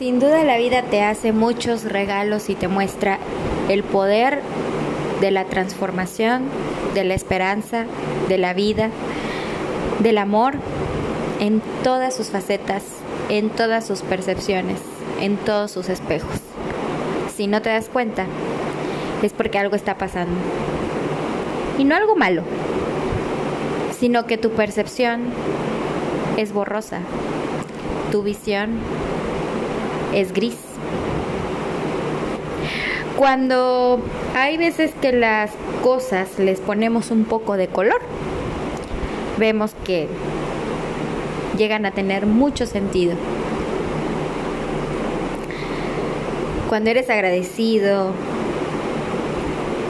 Sin duda la vida te hace muchos regalos y te muestra el poder de la transformación, de la esperanza, de la vida, del amor en todas sus facetas, en todas sus percepciones, en todos sus espejos. Si no te das cuenta, es porque algo está pasando. Y no algo malo, sino que tu percepción es borrosa, tu visión es gris. Cuando hay veces que las cosas les ponemos un poco de color, vemos que llegan a tener mucho sentido. Cuando eres agradecido,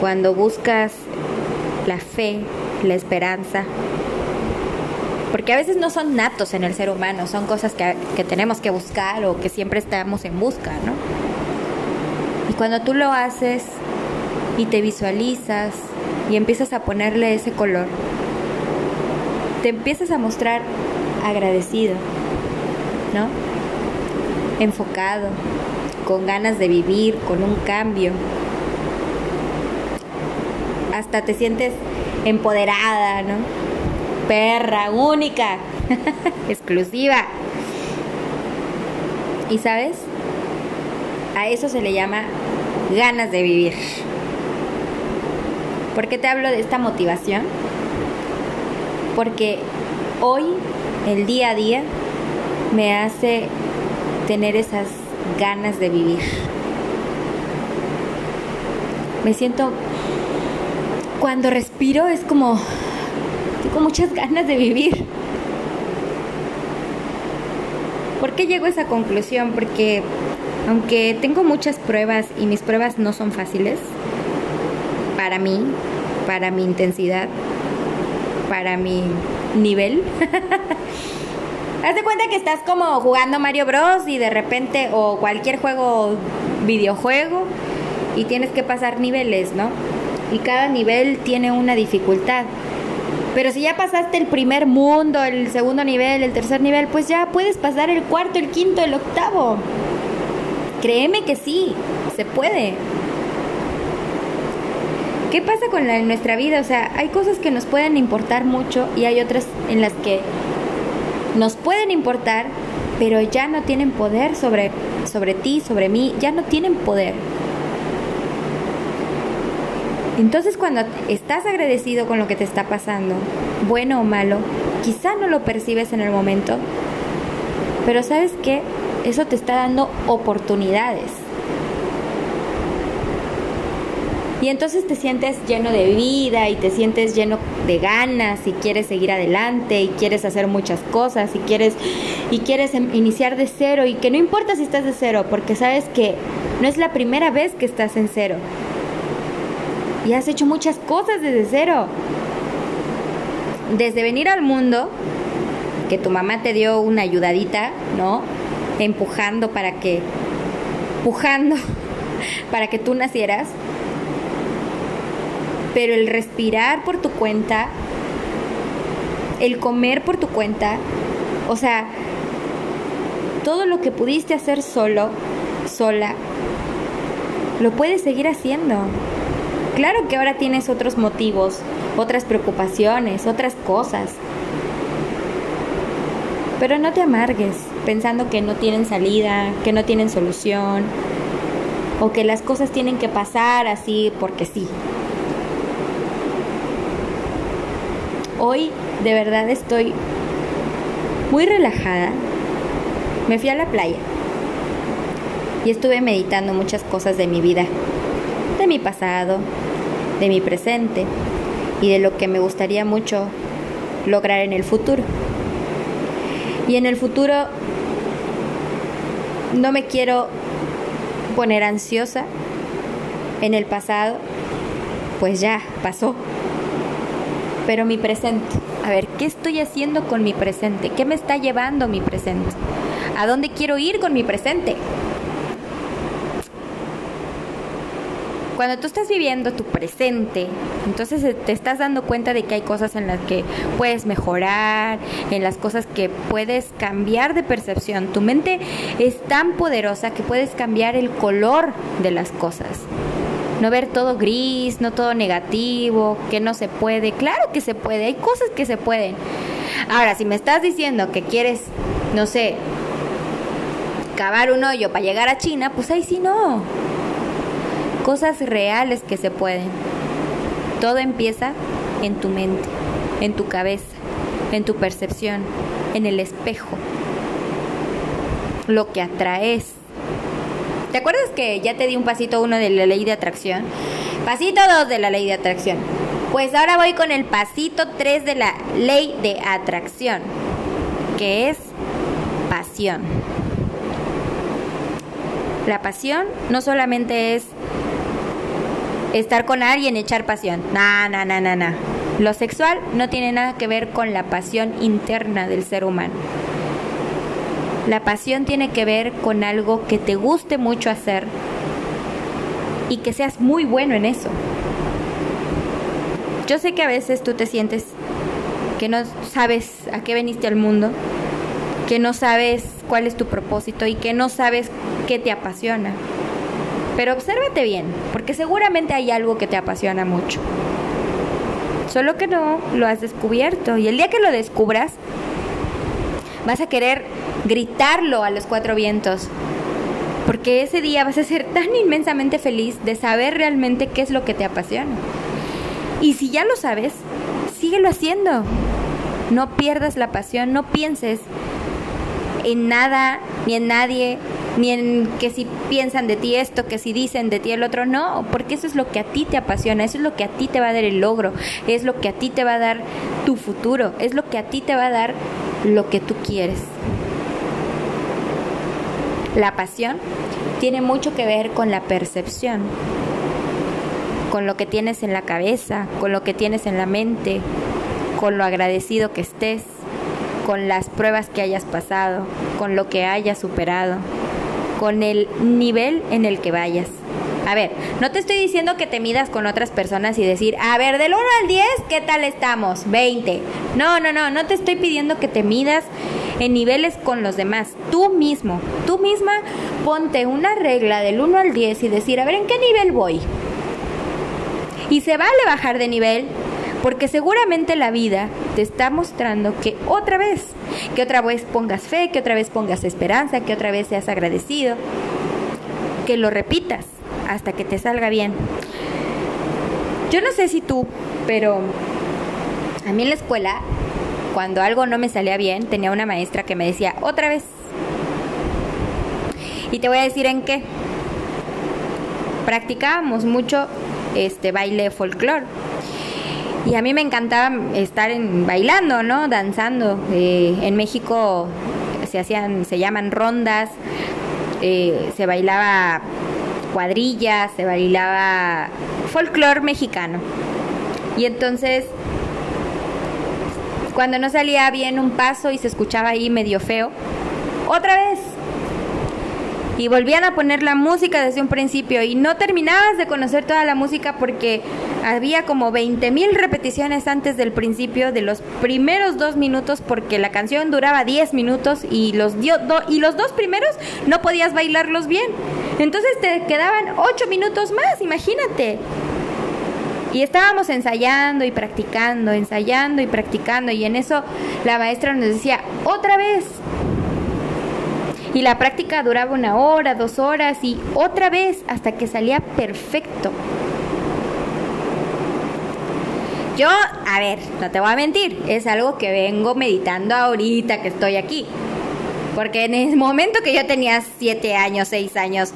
cuando buscas la fe, la esperanza, porque a veces no son natos en el ser humano, son cosas que, tenemos que buscar o que siempre estamos en busca, ¿no? Y cuando tú lo haces y te visualizas y empiezas a ponerle ese color, te empiezas a mostrar agradecido, ¿no? Enfocado, con ganas de vivir, con un cambio. Hasta te sientes empoderada, ¿no? Perra, única, exclusiva. ¿Y sabes? A eso se le llama ganas de vivir. ¿Por qué te hablo de esta motivación? Porque hoy, el día a día, me hace tener esas ganas de vivir. Me siento, cuando respiro es como tengo muchas ganas de vivir. ¿Por qué llego a esa conclusión? Porque aunque tengo muchas pruebas y mis pruebas no son fáciles, para mí, para mi intensidad, para mi nivel, haz de cuenta que estás como jugando Mario Bros y de repente, o cualquier juego, videojuego, y tienes que pasar niveles, ¿no? Y cada nivel tiene una dificultad. Pero si ya pasaste el primer mundo, el segundo nivel, el tercer nivel, pues ya puedes pasar el cuarto, el quinto, el octavo. Créeme que sí, se puede. ¿Qué pasa con nuestra vida? O sea, hay cosas que nos pueden importar mucho y hay otras en las que nos pueden importar, pero ya no tienen poder sobre, sobre ti, sobre mí, ya no tienen poder. Entonces cuando estás agradecido con lo que te está pasando, bueno o malo, quizá no lo percibes en el momento, pero sabes que eso te está dando oportunidades. Y entonces te sientes lleno de vida y te sientes lleno de ganas y quieres seguir adelante y quieres hacer muchas cosas y quieres y quieres em, iniciar de cero y que no importa si estás de cero porque sabes que no es la primera vez que estás en cero y has hecho muchas cosas desde cero. Desde venir al mundo, que tu mamá te dio una ayudadita, ¿no? Empujando para que, empujando para que tú nacieras. Pero el respirar por tu cuenta, el comer por tu cuenta, o sea, todo lo que pudiste hacer solo, sola, lo puedes seguir haciendo. Claro que ahora tienes otros motivos, otras preocupaciones, otras cosas. Pero no te amargues pensando que no tienen salida, que no tienen solución o que las cosas tienen que pasar así porque sí. Hoy de verdad estoy muy relajada. Me fui a la playa y estuve meditando muchas cosas de mi vida, de mi pasado, de mi presente y de lo que me gustaría mucho lograr en el futuro. Y en el futuro no me quiero poner ansiosa. En el pasado, pues ya pasó. Pero mi presente, a ver, ¿qué estoy haciendo con mi presente? ¿Qué me está llevando mi presente? ¿A dónde quiero ir con mi presente? Cuando tú estás viviendo tu presente, entonces eh, te estás dando cuenta de que hay cosas en las que puedes mejorar, en las cosas que puedes cambiar de percepción. Tu mente es tan poderosa que puedes cambiar el color de las cosas. No ver todo gris, no todo negativo, que no se puede. Claro que se puede, hay cosas que se pueden. Ahora, si me estás diciendo que quieres, no sé, cavar un hoyo para llegar a China, pues ahí sí no. Cosas reales que se pueden. Todo empieza en tu mente, en tu cabeza, en tu percepción, en el espejo. Lo que atraes. ¿Te acuerdas que ya te di un pasito uno de la ley de atracción? Pasito dos de la ley de atracción. Pues ahora voy con el pasito tres de la ley de atracción, que es pasión. La pasión no solamente es estar con alguien, echar pasión. No, no, no, no, no. Lo sexual no tiene nada que ver con la pasión interna del ser humano. La pasión tiene que ver con algo que te guste mucho hacer y que seas muy bueno en eso. Yo sé que a veces tú te sientes que no sabes a qué veniste al mundo, que no sabes cuál es tu propósito y que no sabes qué te apasiona. Pero obsérvate bien, porque seguramente hay algo que te apasiona mucho. Solo que no lo has descubierto. Y el día que lo descubras, vas a querer gritarlo a los cuatro vientos. Porque ese día vas a ser tan inmensamente feliz de saber realmente qué es lo que te apasiona. Y si ya lo sabes, síguelo haciendo. No pierdas la pasión, no pienses en nada ni en nadie, ni en que si piensan de ti esto, que si dicen de ti el otro, no, porque eso es lo que a ti te apasiona, eso es lo que a ti te va a dar el logro, es lo que a ti te va a dar tu futuro, es lo que a ti te va a dar lo que tú quieres. La pasión tiene mucho que ver con la percepción, con lo que tienes en la cabeza, con lo que tienes en la mente, con lo agradecido que estés con las pruebas que hayas pasado, con lo que hayas superado, con el nivel en el que vayas. A ver, no te estoy diciendo que te midas con otras personas y decir, a ver, del 1 al 10, ¿qué tal estamos? 20. No, no, no, no te estoy pidiendo que te midas en niveles con los demás. Tú mismo, tú misma ponte una regla del 1 al 10 y decir, a ver, ¿en qué nivel voy? Y se vale bajar de nivel, porque seguramente la vida te está mostrando que otra vez, que otra vez pongas fe, que otra vez pongas esperanza, que otra vez seas agradecido, que lo repitas hasta que te salga bien. Yo no sé si tú, pero a mí en la escuela, cuando algo no me salía bien, tenía una maestra que me decía, otra vez. Y te voy a decir en qué. Practicábamos mucho este baile folclore y a mí me encantaba estar en, bailando, ¿no? Danzando. Eh, en México se hacían, se llaman rondas, eh, se bailaba cuadrillas, se bailaba folclore mexicano. Y entonces, cuando no salía bien un paso y se escuchaba ahí medio feo, otra vez y volvían a poner la música desde un principio y no terminabas de conocer toda la música porque había como 20 mil repeticiones antes del principio de los primeros dos minutos porque la canción duraba 10 minutos y los, y los dos primeros no podías bailarlos bien. Entonces te quedaban 8 minutos más, imagínate. Y estábamos ensayando y practicando, ensayando y practicando y en eso la maestra nos decía, otra vez, y la práctica duraba una hora, dos horas y otra vez hasta que salía perfecto. Yo, a ver, no te voy a mentir, es algo que vengo meditando ahorita que estoy aquí. Porque en el momento que yo tenía siete años, seis años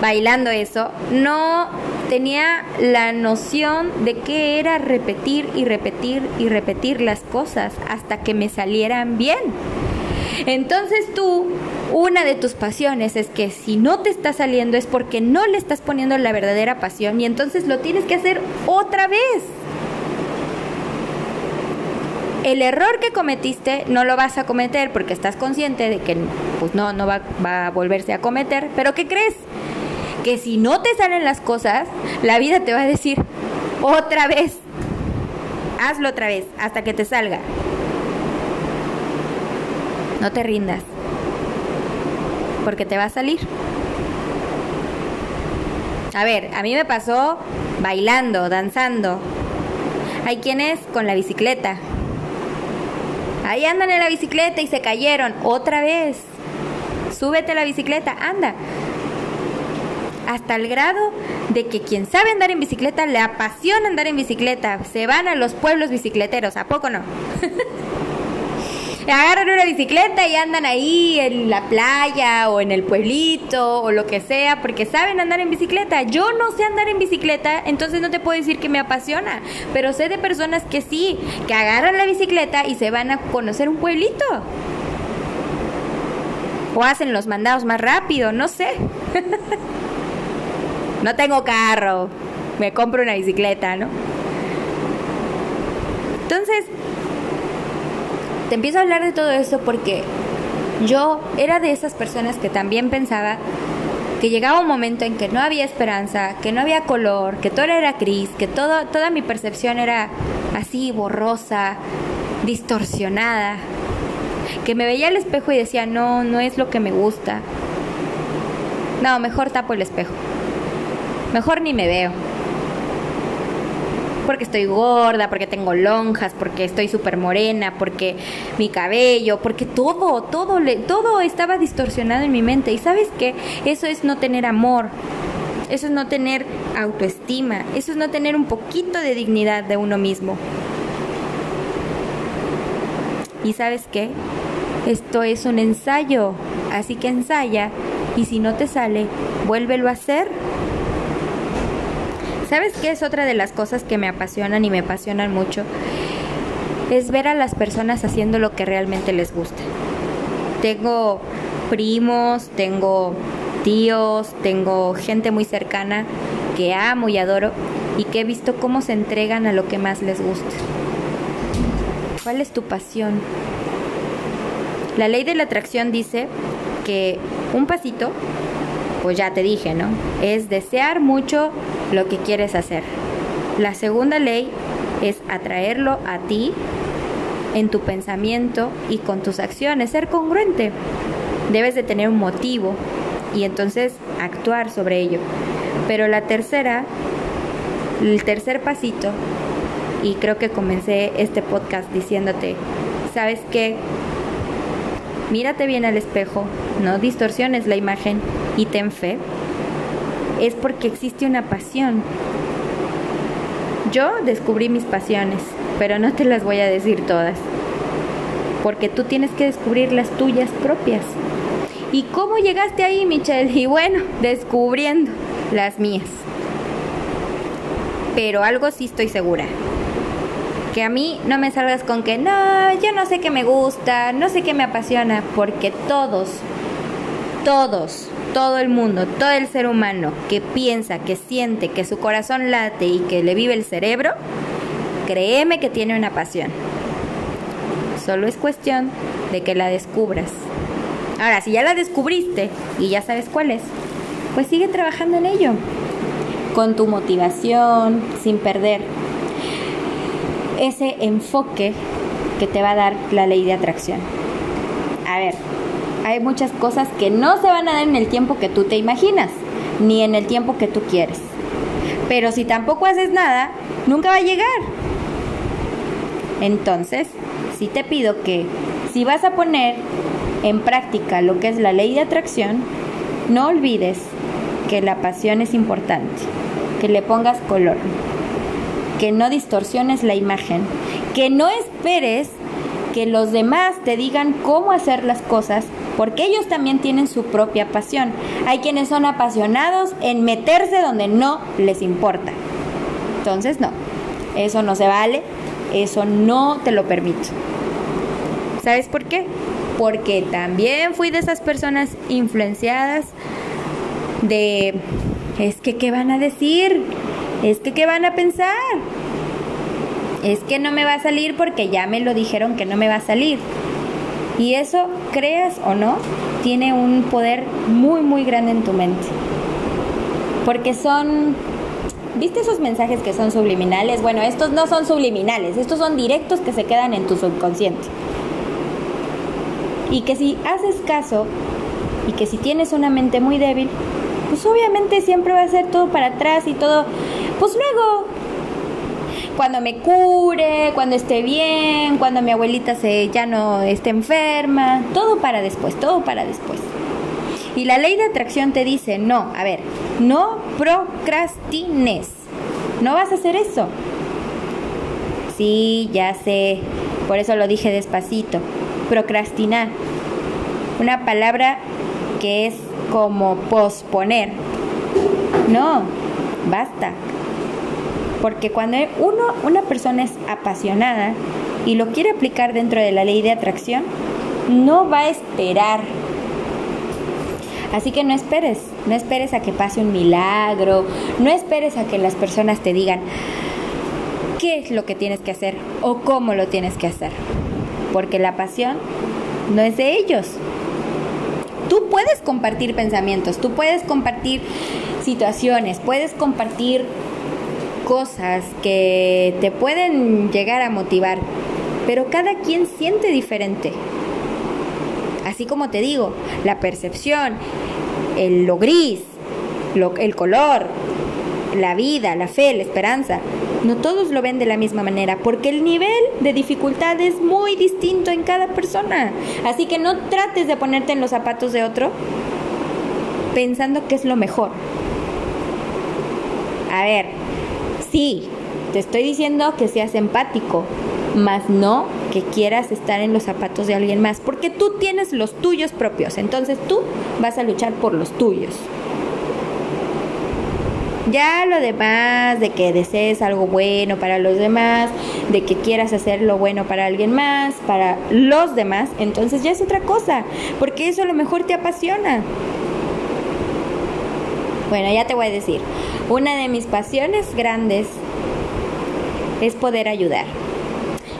bailando eso, no tenía la noción de qué era repetir y repetir y repetir las cosas hasta que me salieran bien. Entonces tú, una de tus pasiones es que si no te está saliendo es porque no le estás poniendo la verdadera pasión y entonces lo tienes que hacer otra vez. El error que cometiste no lo vas a cometer porque estás consciente de que pues no, no va, va a volverse a cometer, pero ¿qué crees? que si no te salen las cosas, la vida te va a decir otra vez, hazlo otra vez hasta que te salga. No te rindas, porque te va a salir. A ver, a mí me pasó bailando, danzando. Hay quienes con la bicicleta. Ahí andan en la bicicleta y se cayeron otra vez. Súbete a la bicicleta, anda hasta el grado de que quien sabe andar en bicicleta le apasiona andar en bicicleta. Se van a los pueblos bicicleteros, ¿a poco no? Agarran una bicicleta y andan ahí en la playa o en el pueblito o lo que sea porque saben andar en bicicleta. Yo no sé andar en bicicleta, entonces no te puedo decir que me apasiona, pero sé de personas que sí, que agarran la bicicleta y se van a conocer un pueblito. O hacen los mandados más rápido, no sé. no tengo carro, me compro una bicicleta, ¿no? Entonces, te empiezo a hablar de todo eso porque yo era de esas personas que también pensaba que llegaba un momento en que no había esperanza, que no había color, que todo era gris, que todo, toda mi percepción era así borrosa, distorsionada, que me veía al espejo y decía, no, no es lo que me gusta. No, mejor tapo el espejo. Mejor ni me veo. Porque estoy gorda, porque tengo lonjas, porque estoy súper morena, porque mi cabello, porque todo, todo, todo estaba distorsionado en mi mente. Y sabes qué? Eso es no tener amor. Eso es no tener autoestima. Eso es no tener un poquito de dignidad de uno mismo. ¿Y sabes qué? Esto es un ensayo. Así que ensaya. Y si no te sale, vuélvelo a hacer ¿Sabes qué es otra de las cosas que me apasionan y me apasionan mucho? Es ver a las personas haciendo lo que realmente les gusta. Tengo primos, tengo tíos, tengo gente muy cercana que amo y adoro y que he visto cómo se entregan a lo que más les gusta. ¿Cuál es tu pasión? La ley de la atracción dice que un pasito pues ya te dije, ¿no? Es desear mucho lo que quieres hacer. La segunda ley es atraerlo a ti en tu pensamiento y con tus acciones, ser congruente. Debes de tener un motivo y entonces actuar sobre ello. Pero la tercera, el tercer pasito, y creo que comencé este podcast diciéndote, ¿sabes qué? Mírate bien al espejo, no distorsiones la imagen y ten fe, es porque existe una pasión. Yo descubrí mis pasiones, pero no te las voy a decir todas, porque tú tienes que descubrir las tuyas propias. ¿Y cómo llegaste ahí, Michelle? Y bueno, descubriendo las mías. Pero algo sí estoy segura. Que a mí no me salgas con que no, yo no sé qué me gusta, no sé qué me apasiona, porque todos, todos todo el mundo, todo el ser humano que piensa, que siente, que su corazón late y que le vive el cerebro, créeme que tiene una pasión. Solo es cuestión de que la descubras. Ahora, si ya la descubriste y ya sabes cuál es, pues sigue trabajando en ello. Con tu motivación, sin perder ese enfoque que te va a dar la ley de atracción. Hay muchas cosas que no se van a dar en el tiempo que tú te imaginas, ni en el tiempo que tú quieres. Pero si tampoco haces nada, nunca va a llegar. Entonces, sí te pido que si vas a poner en práctica lo que es la ley de atracción, no olvides que la pasión es importante, que le pongas color, que no distorsiones la imagen, que no esperes que los demás te digan cómo hacer las cosas porque ellos también tienen su propia pasión. Hay quienes son apasionados en meterse donde no les importa. Entonces, no, eso no se vale, eso no te lo permito. ¿Sabes por qué? Porque también fui de esas personas influenciadas de, es que, ¿qué van a decir? Es que, ¿qué van a pensar? Es que no me va a salir porque ya me lo dijeron que no me va a salir. Y eso, creas o no, tiene un poder muy, muy grande en tu mente. Porque son ¿Viste esos mensajes que son subliminales? Bueno, estos no son subliminales, estos son directos que se quedan en tu subconsciente. Y que si haces caso y que si tienes una mente muy débil, pues obviamente siempre va a ser todo para atrás y todo, pues luego, cuando me cure, cuando esté bien, cuando mi abuelita se ya no esté enferma, todo para después, todo para después. Y la ley de atracción te dice, no, a ver, no procrastines. No vas a hacer eso. Sí, ya sé. Por eso lo dije despacito. Procrastinar. Una palabra que es como posponer. No, basta. Porque cuando uno, una persona es apasionada y lo quiere aplicar dentro de la ley de atracción, no va a esperar Así que no esperes, no esperes a que pase un milagro, no esperes a que las personas te digan qué es lo que tienes que hacer o cómo lo tienes que hacer. Porque la pasión no es de ellos. Tú puedes compartir pensamientos, tú puedes compartir situaciones, puedes compartir cosas que te pueden llegar a motivar, pero cada quien siente diferente. Así como te digo, la percepción, el, lo gris, el color, la vida, la fe, la esperanza, no todos lo ven de la misma manera, porque el nivel de dificultad es muy distinto en cada persona. Así que no trates de ponerte en los zapatos de otro pensando que es lo mejor. A ver, sí, te estoy diciendo que seas empático, más no que quieras estar en los zapatos de alguien más, porque tú tienes los tuyos propios, entonces tú vas a luchar por los tuyos. Ya lo demás, de que desees algo bueno para los demás, de que quieras hacer lo bueno para alguien más, para los demás, entonces ya es otra cosa, porque eso a lo mejor te apasiona. Bueno, ya te voy a decir, una de mis pasiones grandes es poder ayudar.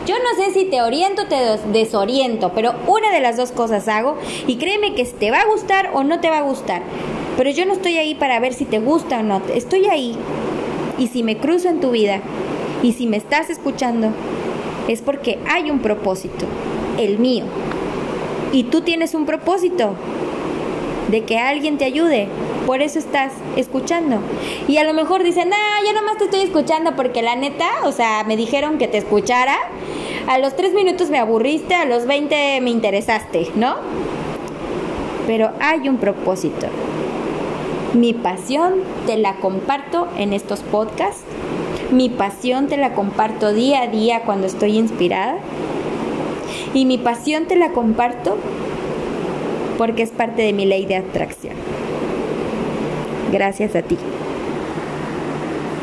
Yo no sé si te oriento o te desoriento, pero una de las dos cosas hago y créeme que te va a gustar o no te va a gustar. Pero yo no estoy ahí para ver si te gusta o no. Estoy ahí. Y si me cruzo en tu vida y si me estás escuchando, es porque hay un propósito, el mío. Y tú tienes un propósito de que alguien te ayude. Por eso estás escuchando. Y a lo mejor dicen, ah, yo nomás te estoy escuchando porque la neta, o sea, me dijeron que te escuchara. A los tres minutos me aburriste, a los 20 me interesaste, ¿no? Pero hay un propósito. Mi pasión te la comparto en estos podcasts. Mi pasión te la comparto día a día cuando estoy inspirada. Y mi pasión te la comparto porque es parte de mi ley de atracción. Gracias a ti.